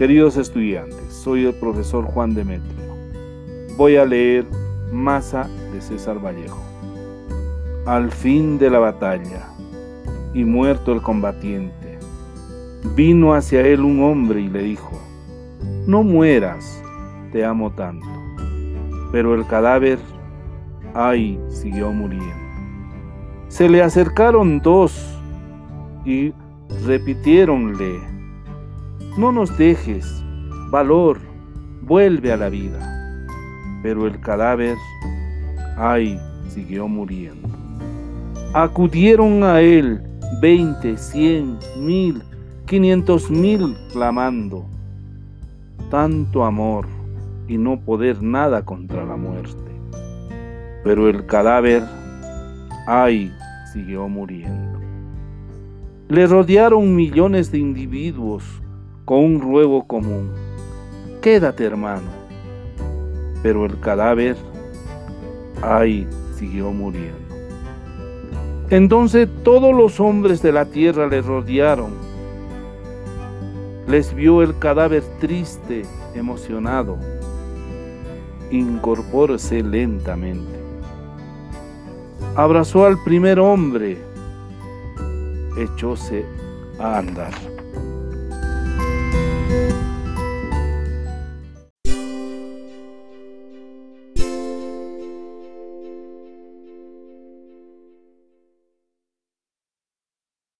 Queridos estudiantes, soy el profesor Juan Demetrio. Voy a leer Masa de César Vallejo. Al fin de la batalla, y muerto el combatiente, vino hacia él un hombre y le dijo, no mueras, te amo tanto. Pero el cadáver, ay, siguió muriendo. Se le acercaron dos y repitiéronle, no nos dejes, valor, vuelve a la vida. Pero el cadáver, ay, siguió muriendo. Acudieron a él veinte, cien, mil, quinientos mil clamando. Tanto amor y no poder nada contra la muerte. Pero el cadáver, ay, siguió muriendo. Le rodearon millones de individuos con un ruego común. Quédate, hermano. Pero el cadáver, ay, siguió muriendo. Entonces todos los hombres de la tierra le rodearon. Les vio el cadáver triste, emocionado. Incorpórese lentamente. Abrazó al primer hombre. Echóse a andar.